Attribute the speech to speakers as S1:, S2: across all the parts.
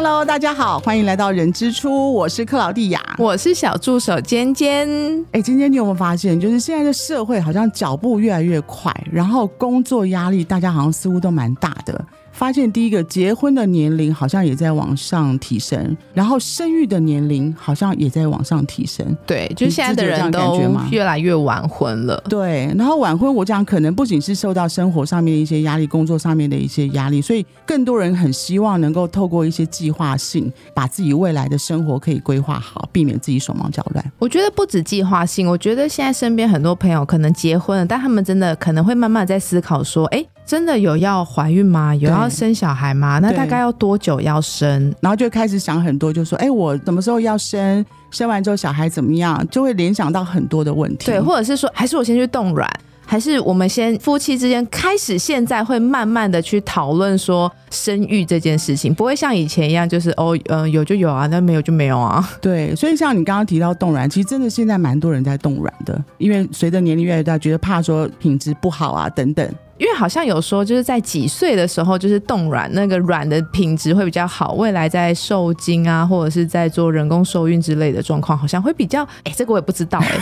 S1: Hello，大家好，欢迎来到人之初，我是克劳蒂亚，
S2: 我是小助手尖尖。
S1: 哎，尖尖你有没有发现，就是现在的社会好像脚步越来越快，然后工作压力大家好像似乎都蛮大的。发现第一个结婚的年龄好像也在往上提升，然后生育的年龄好像也在往上提升。
S2: 对，就现在的人都越来越晚婚了。
S1: 对，然后晚婚，我讲可能不仅是受到生活上面的一些压力，工作上面的一些压力，所以更多人很希望能够透过一些计划性，把自己未来的生活可以规划好，避免自己手忙脚乱。
S2: 我觉得不止计划性，我觉得现在身边很多朋友可能结婚了，但他们真的可能会慢慢在思考说，哎。真的有要怀孕吗？有要生小孩吗？那大概要多久要生？
S1: 然后就开始想很多，就说：“哎，我什么时候要生？生完之后小孩怎么样？”就会联想到很多的问题。
S2: 对，或者是说，还是我先去冻卵，还是我们先夫妻之间开始现在会慢慢的去讨论说生育这件事情，不会像以前一样，就是哦，嗯，有就有啊，那没有就没有啊。
S1: 对，所以像你刚刚提到冻卵，其实真的现在蛮多人在冻卵的，因为随着年龄越来越大，觉得怕说品质不好啊等等。
S2: 因为好像有说，就是在几岁的时候，就是冻卵那个卵的品质会比较好，未来在受精啊，或者是在做人工受孕之类的状况，好像会比较……哎，这个我也不知道哎。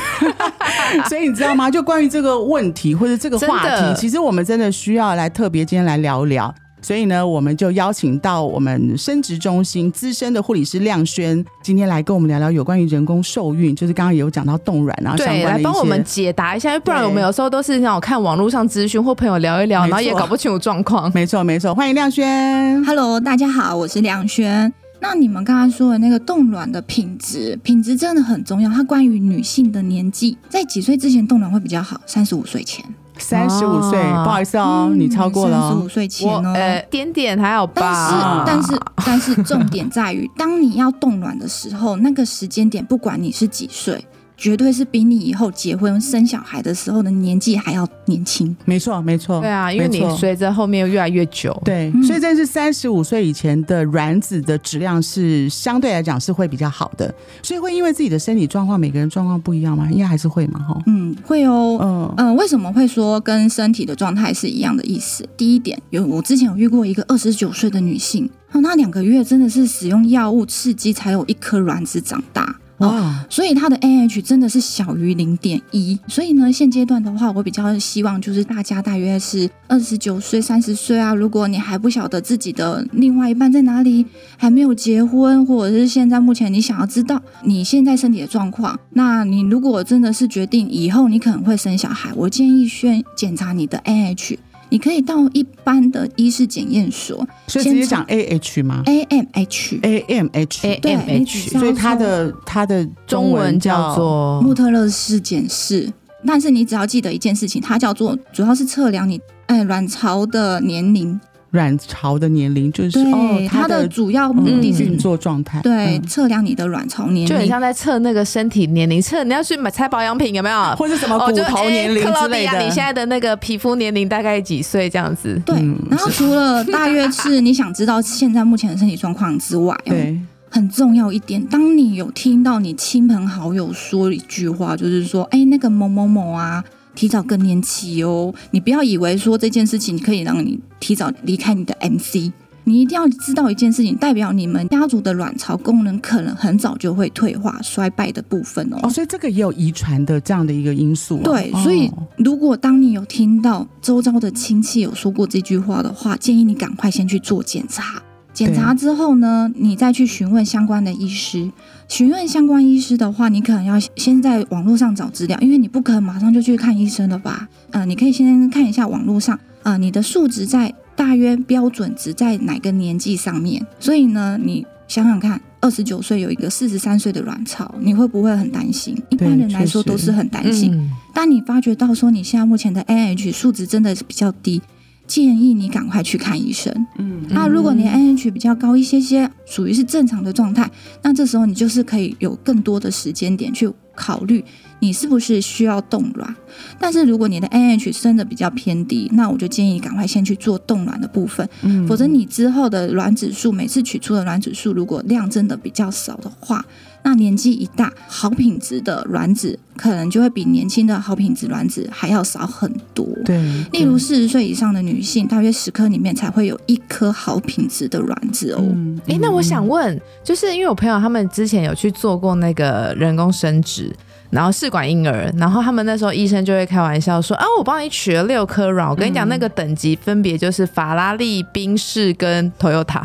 S1: 所以你知道吗？就关于这个问题或者这个话题，其实我们真的需要来特别今天来聊聊。所以呢，我们就邀请到我们生殖中心资深的护理师亮轩，今天来跟我们聊聊有关于人工受孕，就是刚刚也有讲到冻卵啊相关的
S2: 来帮我们解答一下，不然我们有时候都是那种看网络上资讯或朋友聊一聊，然后也搞不清楚状况。
S1: 没错，没错，欢迎亮轩。
S3: Hello，大家好，我是亮轩。那你们刚刚说的那个冻卵的品质，品质真的很重要。它关于女性的年纪，在几岁之前冻卵会比较好？三十五岁前。
S1: 三十五岁，不好意思哦，你超过了。
S3: 三十五岁前哦，
S2: 点点还好
S3: 吧。但是，但是，但是，重点在于，当你要冻卵的时候，那个时间点，不管你是几岁。绝对是比你以后结婚生小孩的时候的年纪还要年轻。
S1: 没错，没错。
S2: 对啊，因为你随着后面越来越久。
S1: 对，所以这是三十五岁以前的卵子的质量是相对来讲是会比较好的。所以会因为自己的身体状况，每个人状况不一样吗？应该还是会嘛，哈。
S3: 嗯，会哦。嗯嗯，为什么会说跟身体的状态是一样的意思？第一点，有我之前有遇过一个二十九岁的女性，那两个月真的是使用药物刺激才有一颗卵子长大。哇，所以它的 AH 真的是小于零点一，所以呢，现阶段的话，我比较希望就是大家大约是二十九岁、三十岁啊，如果你还不晓得自己的另外一半在哪里，还没有结婚，或者是现在目前你想要知道你现在身体的状况，那你如果真的是决定以后你可能会生小孩，我建议先检查你的 AH。你可以到一般的医师检验所，
S1: 所以直接讲 A H 吗
S3: ？A M H，A
S1: M H，A
S2: M H，
S1: 所以它的它的中文叫做
S3: 穆特勒氏检视。但是你只要记得一件事情，它叫做主要是测量你哎卵巢的年龄。
S1: 卵巢的年龄就是
S3: 哦，它的主要目的是
S1: 运作状态，
S3: 对，测量你的卵巢年龄，
S2: 就很像在测那个身体年龄，测你要去买拆保养品有没有，
S1: 或者什么骨头年龄之类的。
S2: 你现在的那个皮肤年龄大概几岁这样子？
S3: 对，然后除了大约是你想知道现在目前的身体状况之外，
S1: 对，
S3: 很重要一点，当你有听到你亲朋好友说一句话，就是说，哎，那个某某某啊。提早更年期哦，你不要以为说这件事情可以让你提早离开你的 MC，你一定要知道一件事情，代表你们家族的卵巢功能可能很早就会退化衰败的部分哦。
S1: 哦，所以这个也有遗传的这样的一个因素。
S3: 对，所以如果当你有听到周遭的亲戚有说过这句话的话，建议你赶快先去做检查。检查之后呢，你再去询问相关的医师。询问相关医师的话，你可能要先在网络上找资料，因为你不可能马上就去看医生了吧？呃，你可以先看一下网络上，呃，你的数值在大约标准值在哪个年纪上面。所以呢，你想想看，二十九岁有一个四十三岁的卵巢，你会不会很担心？一般人来说都是很担心。当你发觉到说你现在目前的 AH 数值真的是比较低。建议你赶快去看医生。嗯，那如果你 NH 比较高一些些，属于是正常的状态，那这时候你就是可以有更多的时间点去考虑你是不是需要冻卵。但是如果你的 NH 升的比较偏低，那我就建议你赶快先去做冻卵的部分，
S1: 嗯
S3: 否则你之后的卵子数每次取出的卵子数如果量真的比较少的话，那年纪一大，好品质的卵子可能就会比年轻的好品质卵子还要少很多。
S1: 对，
S3: 例如四十岁以上的女性，大约十颗里面才会有一颗好品质的卵子哦。
S1: 嗯，
S2: 哎、那我想问，就是因为我朋友他们之前有去做过那个人工生殖，然后试管婴儿，然后他们那时候医生就会开玩笑说：“啊，我帮你取了六颗卵，我跟你讲，那个等级分别就是法拉利、宾士跟 Toyota，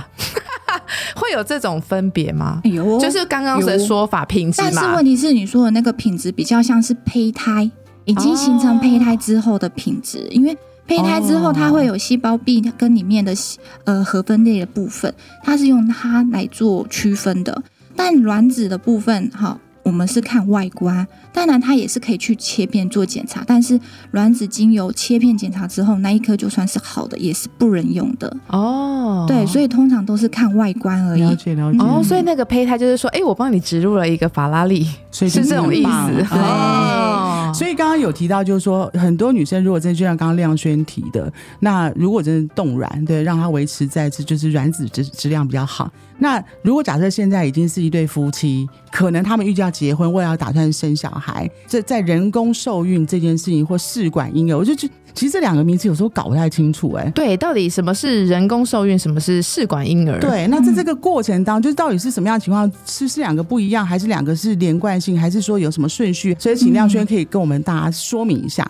S2: 会有这种分别吗？
S3: 哎，
S2: 就是刚刚的说法品质
S3: 但是
S2: 嘛
S3: 问。题是，你说的那个品质比较像是胚胎，已经形成胚胎之后的品质，因为胚胎之后它会有细胞壁跟里面的呃核分裂的部分，它是用它来做区分的。但卵子的部分，哈。我们是看外观，当然它也是可以去切片做检查，但是卵子精油切片检查之后，那一颗就算是好的，也是不能用的。
S2: 哦，
S3: 对，所以通常都是看外观而已。
S1: 了解了解。
S2: 哦，所以那个胚胎就是说，哎、我帮你植入了一个法拉利，
S1: 所以
S2: 是这种意思。
S1: 对。
S2: 哦，
S1: 所以刚刚有提到，就是说很多女生如果真的就像刚刚亮轩提的，那如果真的冻卵，对，让它维持在这就是卵子质质量比较好。那如果假设现在已经是一对夫妻，可能他们预计要结婚，未来要打算生小孩，这在人工受孕这件事情或试管婴儿，我就觉其实这两个名词有时候搞不太清楚、哎。
S2: 对，到底什么是人工受孕，什么是试管婴儿？，
S1: 对，那在这个过程当中，就是到底是什么样的情况？是是两个不一样，还是两个是连贯性，还是说有什么顺序？所以请亮轩可以跟我们大家说明一下。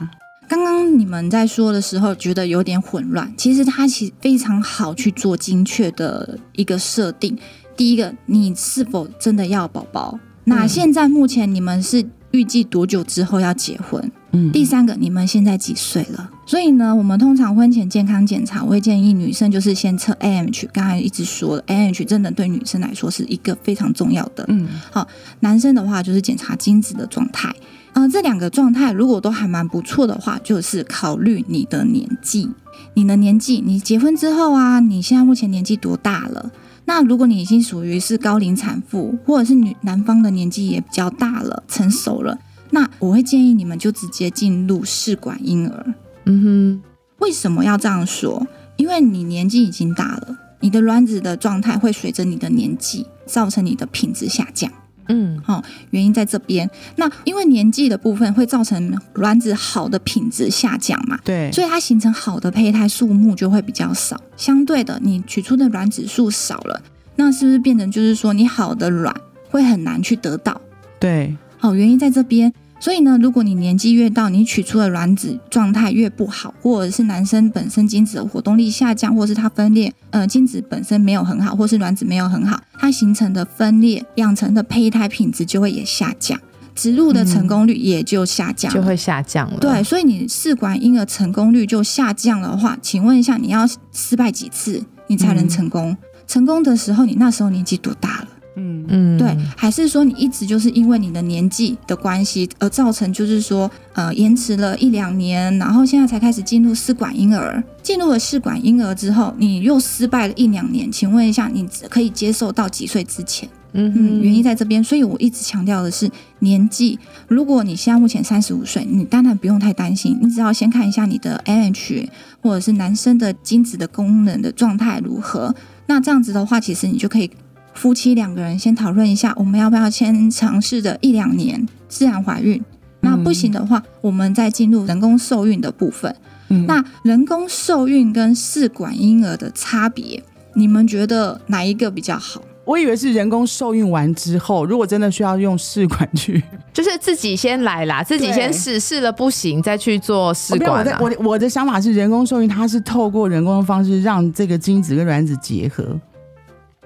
S3: 刚刚你们在说的时候，觉得有点混乱。其实它其实非常好去做精确的一个设定。第一个，你是否真的要宝宝？那现在目前你们是预计多久之后要结婚？
S1: 嗯，
S3: 第三个，你们现在几岁了？所以呢，我们通常婚前健康检查，我会建议女生就是先测 AMH。刚才一直说了，AMH 真的对女生来说是一个非常重要的。
S1: 嗯，好
S3: 男生的话就是检查精子的状态。呃，这两个状态如果都还蛮不错的话，就是考虑你的年纪。你的年纪，你结婚之后啊，你现在目前年纪多大了？那如果你已经属于是高龄产妇，或者是女男方的年纪也比较大了、成熟了，那我会建议你们就直接进入试管婴儿。
S2: 嗯哼
S3: 为什么要这样说？因为你年纪已经大了，你的卵子的状态会随着你的年纪造成你的品质下降。
S2: 哼，嗯，
S3: 原因在这边。那因为年纪的部分会造成卵子好的品质下降嘛，
S1: 对，
S3: 所以它形成好的胚胎数目就会比较少。相对的，你取出的卵子数少了，那是不是变成就是说你好的卵会很难去得到？
S1: 对，
S3: 好，原因在这边。所以呢，如果你年纪越大，你取出的卵子状态越不好，或者是男生本身精子的活动力下降，或是它分裂，呃，精子本身没有很好，或是卵子没有很好，它形成的分裂养成的胚胎品质就会也下降，植入的成功率也就下降了、
S2: 就会下降了。
S3: 对，所以你试管婴儿成功率就下降的话，请问一下，你要失败几次你才能成功？成功的时候，你那时候年纪多大了？
S1: 嗯，
S2: 嗯，
S3: 对，还是说你一直就是因为你的年纪的关系而造成，就是说呃延迟了一两年，然后现在才开始进入试管婴儿。进入了试管婴儿之后，你又失败了一两年，请问一下，你可以接受到几岁之前？嗯，
S2: 嗯，
S3: 原因在这边，所以我一直强调的是年纪。如果你现在目前三十五岁，你当然不用太担心，你只要先看一下你的 AH 或者是男生的精子的功能的状态如何。那这样子的话，其实你就可以夫妻两个人先讨论一下，我们要不要先尝试着一两年自然怀孕。那不行的话，我们再进入人工受孕的部分。
S1: 嗯
S3: 那人工受孕跟试管婴儿的差别，你们觉得哪一个比较好？
S1: 我以为是人工受孕完之后，如果真的需要用试管去，
S2: 就是自己先来啦，自己先试试了不行，再去做试管
S1: 我的我的想法是，人工受孕它是透过人工的方式让这个精子跟卵子结合。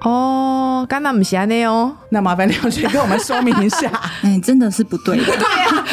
S2: 哦，刚刚不是安内哦，
S1: 那麻烦梁学跟我们说明一下。
S3: 哎，真的是不对的。对啊，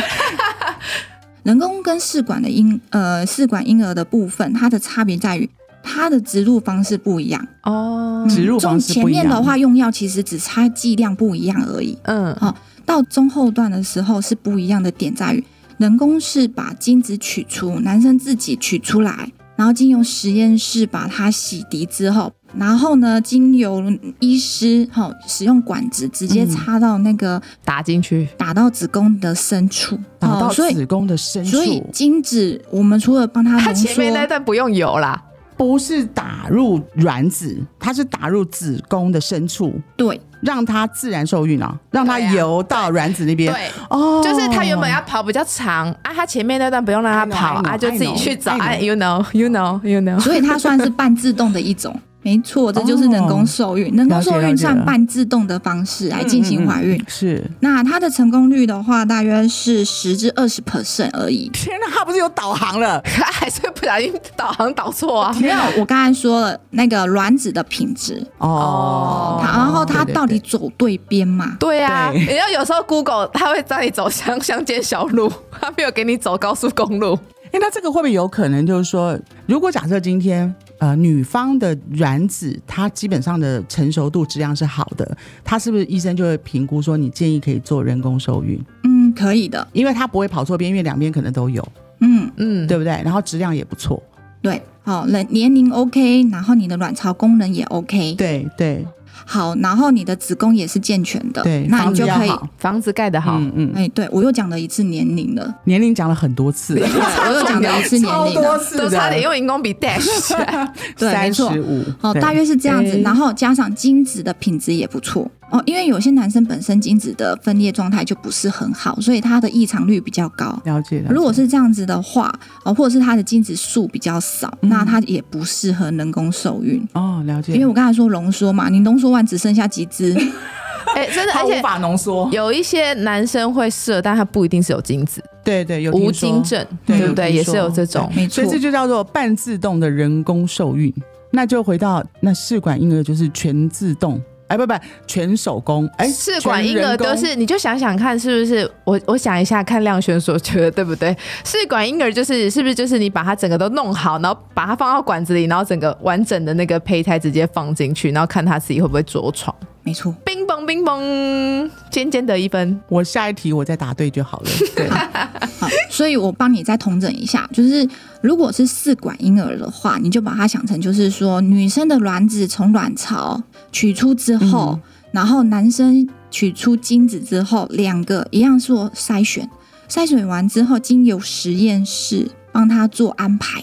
S3: 人工跟试管的婴呃试管婴儿的部分，它的差别在于它的植入方式不一样。
S2: 哦，
S1: 植入方式
S3: 前
S1: 不一样
S3: 面的话用药其实只差剂量不一样而已，
S2: 嗯，好
S3: 到中后段的时候是不一样的点在于，人工是把精子取出，男生自己取出来。然然后经由实验室把它洗涤之后，然后呢，经由医师哈、使用管子直接插到那个、
S2: 打进去，
S3: 打到子宫的深处，
S1: 打到子宫的深处。
S3: 所以
S1: 处，
S3: 精子我们除了帮它浓
S2: 它前面那，段不用油啦，
S1: 不是打入卵子，它是打入子宫的深处，
S3: 对
S1: 让它自然受孕啊，让它游到卵子那边。
S2: 对。
S1: 哦，
S2: 就是它原本要跑比较长啊，它前面那段不用让它
S1: I know,
S2: 跑
S1: I know,
S2: 啊，就自己
S1: I know,
S2: 去找
S1: I know
S2: 哎，you know，you know，you know，
S3: 所以它算是半自动的一种。没错，这就是人工受孕。人工受孕算半自动的方式来进行怀孕。
S1: 嗯嗯嗯是。
S3: 那它的成功率的话，大约是十至二十 percent 而已。
S1: 天哪，它不是有导航了？
S2: 它还是不小心导航导错啊。
S3: 没有，我刚才说了那个卵子的品质，
S1: 哦，
S3: 然后它到底走对边嘛？
S2: 对啊，
S1: 对
S2: 你要有时候 Google 它会带你走乡乡间小路，它没有给你走高速公路。
S1: 哎，那这个会不会有可能就是说，如果假设今天呃女方的卵子它基本上的成熟度质量是好的，它是不是医生就会评估说你建议可以做人工受孕？
S3: 嗯，可以的。
S1: 因为它不会跑错边，因为两边可能都有，
S3: 嗯，
S2: 嗯，
S1: 对不对？然后质量也不错，
S3: 对。好，年年龄 OK，然后你的卵巢功能也 OK。
S1: 对对
S3: 好，然后你的子宫也是健全的，
S1: 对，
S3: 那你就可以。
S2: 房子盖得好，
S1: 嗯嗯，
S3: 哎，对我又讲了一次年龄了，
S1: 年龄讲了很多次。了，
S3: 我又讲了一次年龄了。
S1: 多次的，
S2: 都差点用荧光笔 dash 起来。
S3: 对没错。哦，大约是这样子，
S2: 哎
S3: 然后加上精子的品质也不错哦，因为有些男生本身精子的分裂状态就不是很好，所以他的异常率比较高。
S1: 了解了解。
S3: 如果是这样子的话，哦，或者是他的精子数比较少，
S1: 嗯
S3: 那他也不适合人工受孕。
S1: 哦，了解，
S3: 因为我刚才说浓缩嘛，你浓缩完只剩下几只，
S2: 哎，真的，
S1: 它无
S2: 而且
S1: 法浓缩，
S2: 有一些男生会射，但他不一定是有精子，
S1: 对对，有
S2: 无精症，
S1: 对
S2: 对不对？也是有
S1: 说
S2: 这种。
S3: 没错
S1: 所以，这就叫做半自动的人工受孕。那就回到那试管婴儿就是全自动，哎不不全手工，哎
S2: 试管婴儿都是，你就想想看，是不是？我我想一下，看亮轩所觉得对不对？试管婴儿就是是不是就是你把它整个都弄好，然后把它放到管子里，然后整个完整的那个胚胎直接放进去，然后看它自己会不会着床。
S3: 没错。
S2: 冰崩冰崩，尖尖得一分。
S1: 我下一题我再答对就好了。对，
S3: 好，所以我帮你再统整一下，就是如果是试管婴儿的话，你就把它想成就是说，女生的卵子从卵巢取出之后，然后男生取出精子之后，两个一样做筛选，筛选完之后，经由实验室帮他做安排，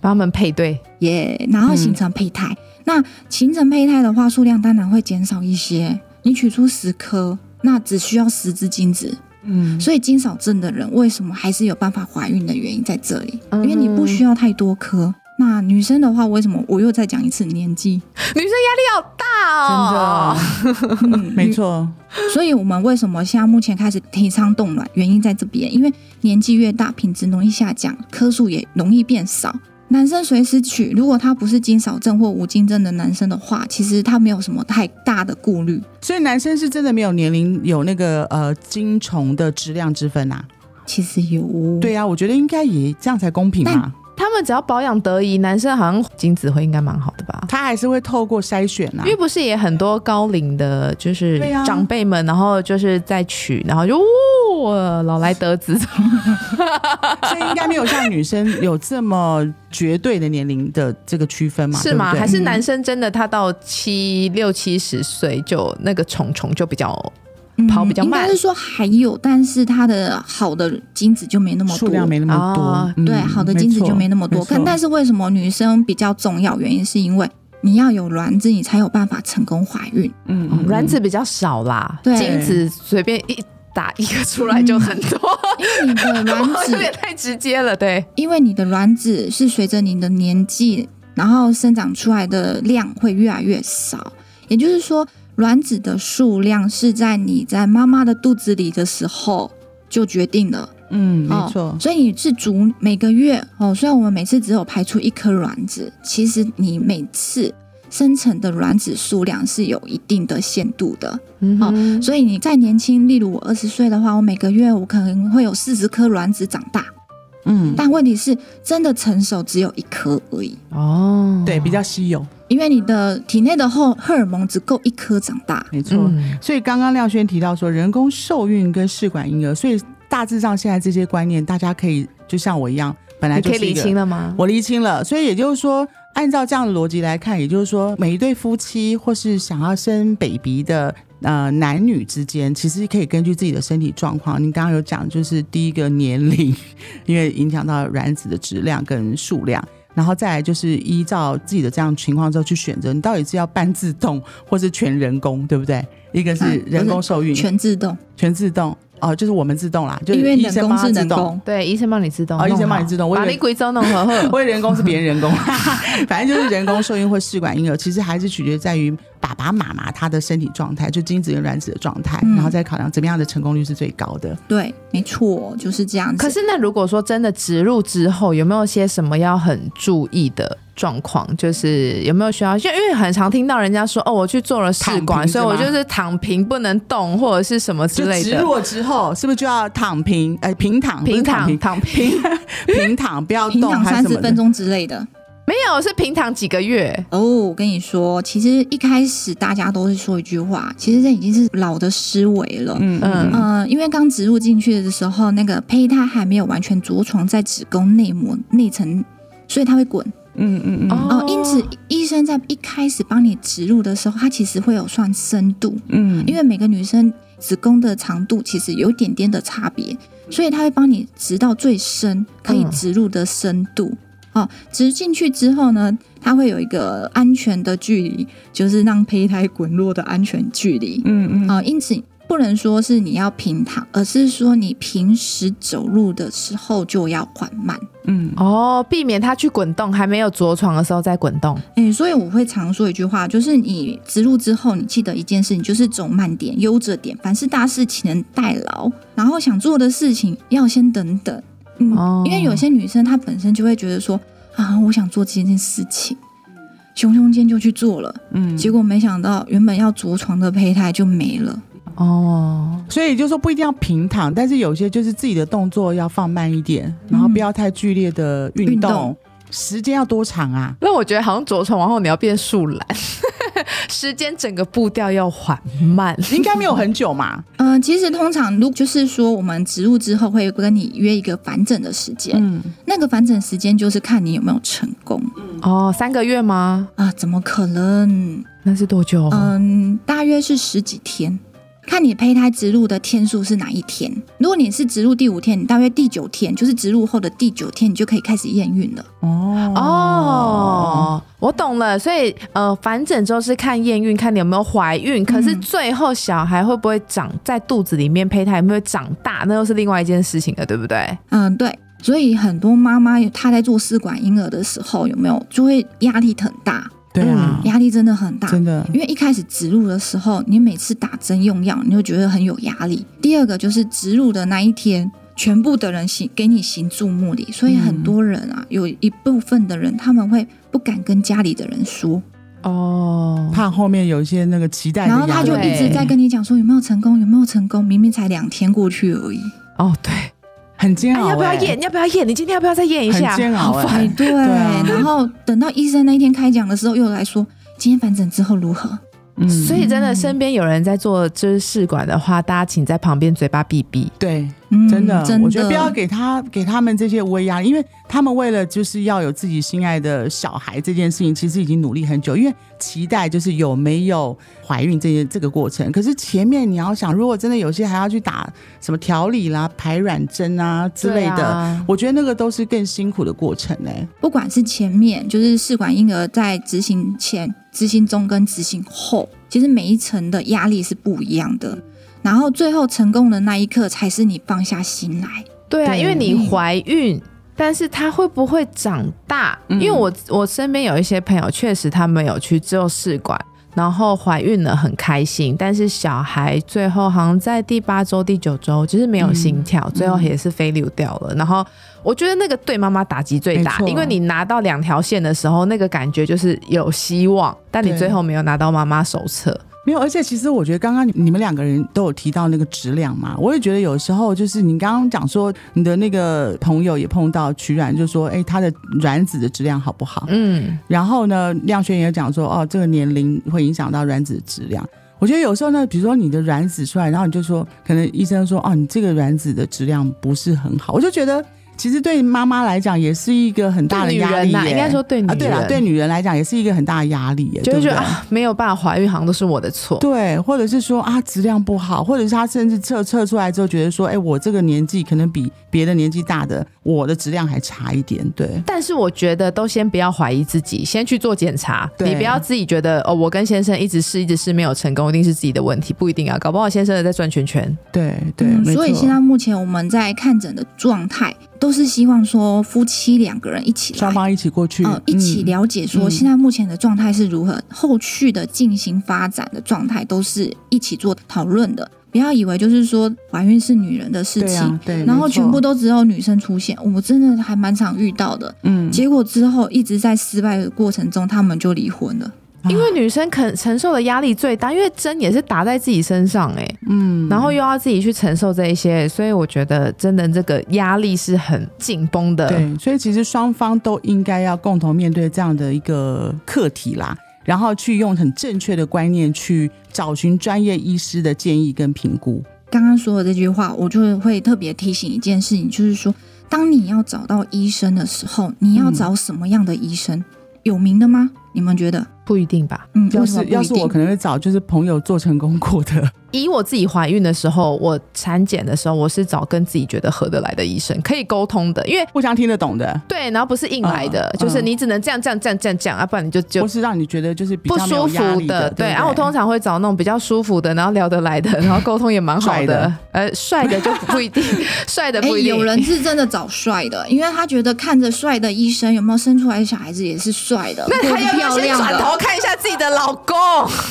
S2: 帮他们配对，
S3: 耶、然后形成胚胎。那形成胚胎的话，数量当然会减少一些。你取出十颗，那只需要十只精子。
S1: 嗯，
S3: 所以精少症的人为什么还是有办法怀孕的原因在这里，
S2: 嗯
S3: 因为你不需要太多颗。那女生的话，为什么我又再讲一次年纪？
S2: 女生压力好大哦。
S1: 真的，
S3: 嗯
S1: 没。错，
S3: 所以我们为什么现在目前开始提倡冻卵？原因在这边，因为年纪越大，品质容易下降，颗数也容易变少。男生随时取，如果他不是金少症或无金症的男生的话，其实他没有什么太大的顾虑。
S1: 所以男生是真的没有年龄有那个呃精虫的质量之分啊。
S3: 其实有，
S1: 对啊，我觉得应该也这样才公平嘛。
S2: 他们只要保养得宜，男生好像精子会应该蛮好的吧？
S1: 他还是会透过筛选啊
S2: 因为。不是也很多高龄的，就是长辈们，然后就是在娶，然后就哦，老来得子，
S1: 所以应该没有像女生有这么绝对的年龄的这个区分嘛？
S2: 是吗？
S1: 对对
S2: 还是男生真的他到七六七十岁就那个虫虫就比较跑比较慢
S3: 嗯应该是说还有，但是它的好的精子就没那么多，
S1: 数量没那么多
S2: 哦？
S1: 嗯
S3: 对，好的精子就没那么多。
S1: 错
S3: 但但是为什么女生比较重要？原因是因为你要有卵子，你才有办法成功怀孕。
S1: 嗯嗯
S2: 卵子比较少啦，
S3: 对
S2: 精子随便一打一个出来就很多，
S3: 因为你的卵
S2: 有
S3: 子，
S2: 点太直接了，对。
S3: 因为你的卵子是随着你的年纪，然后生长出来的量会越来越少。也就是说，卵子的数量是在你在妈妈的肚子里的时候就决定了。
S1: 嗯，没
S3: 哦
S1: 错。
S3: 所以你是逐每个月哦，虽然我们每次只有排出一颗卵子，其实你每次生成的卵子数量是有一定的限度的。
S2: 嗯哦，
S3: 所以你再年轻，例如我二十岁的话，我每个月我可能会有四十颗卵子长大，
S1: 嗯，
S3: 但问题是真的成熟只有一颗而已，
S2: 哦，
S1: 对，比较稀有，
S3: 因为你的体内的荷荷尔蒙只够一颗长大。
S1: 没错。
S2: 嗯
S1: 所以刚刚廖轩提到说，人工受孕跟试管婴儿，所以大致上现在这些观念，大家可以就像我一样，本来就
S2: 可以理清了吗？
S1: 我理清了，所以也就是说，按照这样的逻辑来看，也就是说，每一对夫妻或是想要生 baby 的呃男女之间，其实可以根据自己的身体状况。你刚刚有讲，就是第一个年龄，因为影响到卵子的质量跟数量。然后再来就是依照自己的这样情况之后去选择，你到底是要半自动或是全人工，对不对？一个是人工受孕，
S3: 全自动，
S1: 全自动哦，就是我们自动啦，就
S3: 因为
S1: 医生帮
S3: 是
S1: 自动，
S2: 对，医生帮你自动，
S1: 哦，医生帮你自动，
S2: 把你鬼招弄好，
S1: 我 人工是别人人工，反正就是人工受孕或试管婴儿，其实还是取决在于。爸爸妈妈他的身体状态，就精子跟卵子的状态，然后再考量怎么样的成功率是最高的。
S3: 对，没错，就是这样子。
S2: 可是那如果说真的植入之后，有没有些什么要很注意的状况？就是有没有需要？就因为很常听到人家说，哦，我去做了试管，所以我就是躺平不能动，或者是什么之类
S1: 的。植入之后是不是就要躺平？哎，平躺，
S2: 平躺，
S1: 躺平，平躺，不要动，
S3: 三十分钟之类的。
S2: 没有，是平躺几个月
S3: 哦。我跟你说，其实一开始大家都是说一句话，其实这已经是老的思维了。嗯嗯嗯，因为刚植入进去的时候，那个胚胎还没有完全着床在子宫内膜内层，所以它会滚。嗯嗯嗯。哦，因此医生在一开始帮你植入的时候，他其实会有算深度。嗯，因为每个女生子宫的长度其实有点点的差别，所以他会帮你植到最深可以植入的深度。哦，植进去之后呢，它会有一个安全的距离，就是让胚胎滚落的安全距离。嗯嗯。啊，因此不能说是你要平躺，而是说你平时走路的时候就要缓慢。
S2: 嗯哦，避免它去滚动，还没有着床的时候再滚动。
S3: 哎，所以我会常说一句话，就是你植入之后，你记得一件事情，就是走慢点，悠着点，凡是大事情代劳，然后想做的事情要先等等。嗯，因为有些女生她本身就会觉得说啊，我想做这件事情，熊熊间就去做了，嗯，结果没想到原本要着床的胚胎就没了。
S1: 哦，所以就说不一定要平躺，但是有些就是自己的动作要放慢一点，然后不要太剧烈的运动，时间要多长啊？
S2: 那我觉得好像着床然后你要变树懒。时间整个步调要缓慢，
S1: 应该没有很久嘛。
S3: 嗯，其实通常如就是说，我们植入之后会跟你约一个反诊的时间。嗯，那个反诊时间就是看你有没有成功。
S2: 哦，三个月吗？
S3: 啊，怎么可能？
S2: 那是多久？
S3: 嗯，大约是十几天。看你胚胎植入的天数是哪一天？如果你是植入第五天，你大约第九天，就是植入后的第九天，你就可以开始验孕了。哦
S2: 哦，我懂了。所以呃，反诊之后是看验孕，看你有没有怀孕。可是最后小孩会不会长在肚子里面，胚胎有没有长大，那又是另外一件事情了，对不对？
S3: 嗯，对。所以很多妈妈她在做试管婴儿的时候，有没有就会压力很大。
S1: 对啊，
S3: 压力真的很大，
S1: 真的。
S3: 因为一开始植入的时候，你每次打针用药，你就觉得很有压力。第二个就是植入的那一天，全部的人行给你行注目礼，所以很多人啊，有一部分的人他们会不敢跟家里的人说，
S1: 哦，怕后面有一些那个期待，
S3: 然后他就一直在跟你讲说有没有成功，有没有成功，明明才两天过去而已。
S2: 哦，对。
S1: 很煎熬，
S2: 要不要验？要不要验？你今天要不要再验一下？
S1: 很煎熬
S3: 哎，对。然后等到医生那一天开讲的时候，又来说今天反诊之后如何？
S2: 嗯，所以真的身边有人在做就是试管的话，大家请在旁边嘴巴闭闭。
S1: 对，真的，我觉得不要给他给他们这些威压，因为他们为了就是要有自己心爱的小孩这件事情，其实已经努力很久，因为期待就是有没有怀孕这些这个过程。可是前面你要想，如果真的有些还要去打什么调理啦、排卵针啊之类的，我觉得那个都是更辛苦的过程呢。
S3: 不管是前面就是试管婴儿在执行前。执行中跟执行后，其实每一层的压力是不一样的。然后最后成功的那一刻，才是你放下心来。
S2: 对啊，因为你怀孕，但是它会不会长大？因为我我身边有一些朋友，确实他们有去做试管，然后怀孕了，很开心。但是小孩最后好像在第八周、第九周，就是没有心跳，最后也是飞流掉了。然后。我觉得那个对妈妈打击最大，因为你拿到两条线的时候，那个感觉就是有希望，但你最后没有拿到妈妈手册。
S1: 没有，而且其实我觉得刚刚你们两个人都有提到那个质量嘛，我也觉得有时候就是你刚刚讲说你的那个朋友也碰到取卵，就说哎，他的卵子的质量好不好？嗯，然后呢，亮轩也讲说哦，这个年龄会影响到卵子的质量。我觉得有时候呢，比如说你的卵子出来，然后你就说，可能医生说哦，你这个卵子的质量不是很好，我就觉得。其实对妈妈来讲也是一个很大的压力。
S2: 应该说对女
S1: 啊，对
S2: 了，
S1: 对女人来讲也是一个很大的压力，
S2: 就是觉得啊，没有办法怀孕，好像都是我的错。
S1: 对，或者是说啊，质量不好，或者是她甚至测测出来之后，觉得说，哎，我这个年纪可能比别的年纪大的我的质量还差一点。对，
S2: 但是我觉得都先不要怀疑自己，先去做检查。你不要自己觉得哦，我跟先生一直试，一直试没有成功，一定是自己的问题，不一定啊，搞不好先生在转圈圈。
S1: 对对，
S3: 所以现在目前我们在看诊的状态。都是希望说夫妻两个人一起，
S1: 双方一起过去，
S3: 呃，一起了解说现在目前的状态是如何，后续的进行发展的状态都是一起做讨论的。不要以为就是说怀孕是女人的事情，
S1: 对，
S3: 然后全部都只有女生出现，我真的还蛮常遇到的。嗯，结果之后一直在失败的过程中，他们就离婚了。
S2: 因为女生肯承受的压力最大，因为针也是打在自己身上，哎，嗯，然后又要自己去承受这一些，所以我觉得真的这个压力是很紧绷的。
S1: 对，所以其实双方都应该要共同面对这样的一个课题啦，然后去用很正确的观念去找寻专业医师的建议跟评估。
S3: 刚刚说的这句话，我就会特别提醒一件事情，就是说，当你要找到医生的时候，你要找什么样的医生？有名的吗？你们觉得？
S2: 不一定吧，
S3: 嗯，
S1: 要是要是我可能会找就是朋友做成功过的。
S2: 以我自己怀孕的时候，我产检的时候，我是找跟自己觉得合得来的医生，可以沟通的，因为
S1: 互相听得懂的。
S2: 对，然后不是硬来的，就是你只能这样这样这样这样讲，要不然你就就
S1: 不是让你觉得就是
S2: 不舒服
S1: 的。
S2: 对，然后我通常会找那种比较舒服的，然后聊得来的，然后沟通也蛮好的。呃，帅的就不一定，帅的不一定。
S3: 有人是真的找帅的，因为他觉得看着帅的医生有没有生出来的小孩子也是帅的。
S2: 那他要先转头看一下自己的老公，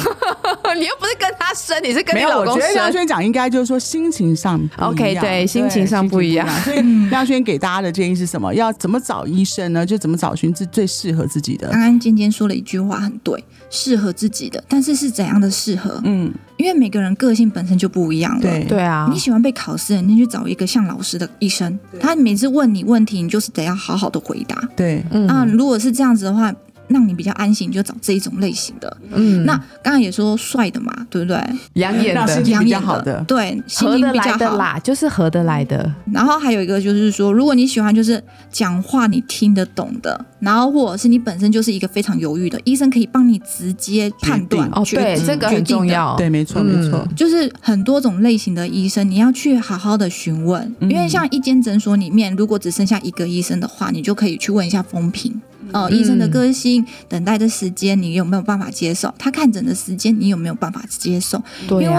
S2: 你又不是跟他生，你是跟你老公生。
S1: 讲应该就是说心情上
S2: ，OK，对，心情上不一样。
S1: 所以亮轩给大家的建议是什么？要怎么找医生呢？就怎么找寻自最适合自己的。
S3: 刚刚尖尖说了一句话很对，适合自己的，但是是怎样的适合？嗯，因为每个人个性本身就不一样了。
S1: 对
S2: 对啊，
S3: 你喜欢被考试，你去找一个像老师的医生，他每次问你问题，你就是得要好好的回答。
S1: 对，
S3: 啊，如果是这样子的话。让你比较安心，你就找这一种类型的。嗯，那刚才也说帅的嘛，对不对？
S2: 养眼的，
S1: 养眼的，
S3: 对，合
S2: 得来的啦，就是合得来的。
S3: 然后还有一个就是说，如果你喜欢就是讲话你听得懂的，然后或者是你本身就是一个非常犹豫的，医生可以帮你直接判断。
S2: 哦，对，这个很重要。
S1: 对，没错，没错。
S3: 就是很多种类型的医生，你要去好好的询问，因为像一间诊所里面，如果只剩下一个医生的话，你就可以去问一下风评。哦，医生的个性、等待的时间，你有没有办法接受？他看诊的时间，你有没有办法接受？
S2: 对
S3: 因为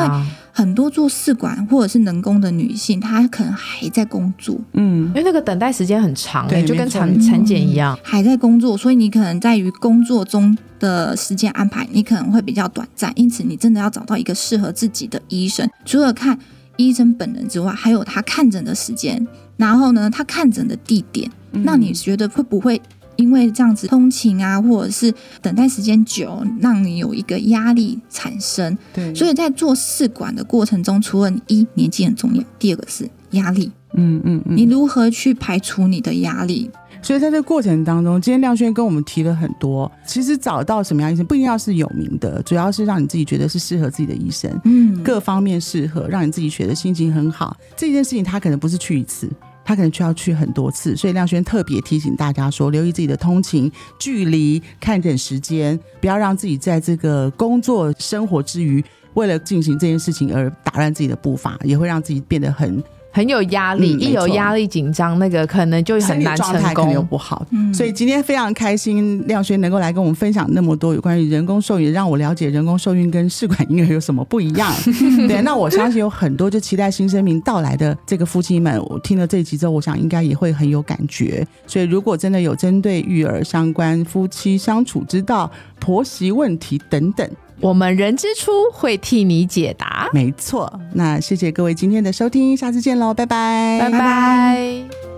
S3: 很多做试管或者是人工的女性，她可能还在工作，
S2: 嗯，因为那个等待时间很长，对就跟产产检一样，
S3: 还在工作，所以你可能在于工作中的时间安排，你可能会比较短暂。因此，你真的要找到一个适合自己的医生，除了看医生本人之外，还有他看诊的时间，然后呢，他看诊的地点，那你觉得会不会？因为这样子通勤啊，或者是等待时间久，让你有一个压力产生。
S1: 对，
S3: 所以在做试管的过程中，除了一年纪很重要，第二个是压力。嗯嗯嗯，你如何去排除你的压力？
S1: 所以在这个过程当中，今天亮轩跟我们提了很多。其实找到什么样医生，不一定要是有名的，主要是让你自己觉得是适合自己的医生。嗯，各方面适合，让你自己觉得心情很好。这件事情他可能不是去一次。他可能需要去很多次，所以亮轩特别提醒大家说，留意自己的通勤距离、看诊时间，不要让自己在这个工作生活之余，为了进行这件事情而打乱自己的步伐，也会让自己变得很。
S2: 很有压力，一有压力紧张，那个可能就很难成功，
S1: 可能又不好。所以今天非常开心，亮轩能够来跟我们分享那么多有关于人工受孕，让我了解人工受孕跟试管婴儿有什么不一样。对，那我相信有很多就期待新生命到来的这个夫妻们，我听了这一集之后，我想应该也会很有感觉。所以如果真的有针对育儿相关、夫妻相处之道、婆媳问题等等。
S2: 我们人之初会替你解答，
S1: 没错。那谢谢各位今天的收听，下次见喽，拜拜，
S2: 拜拜。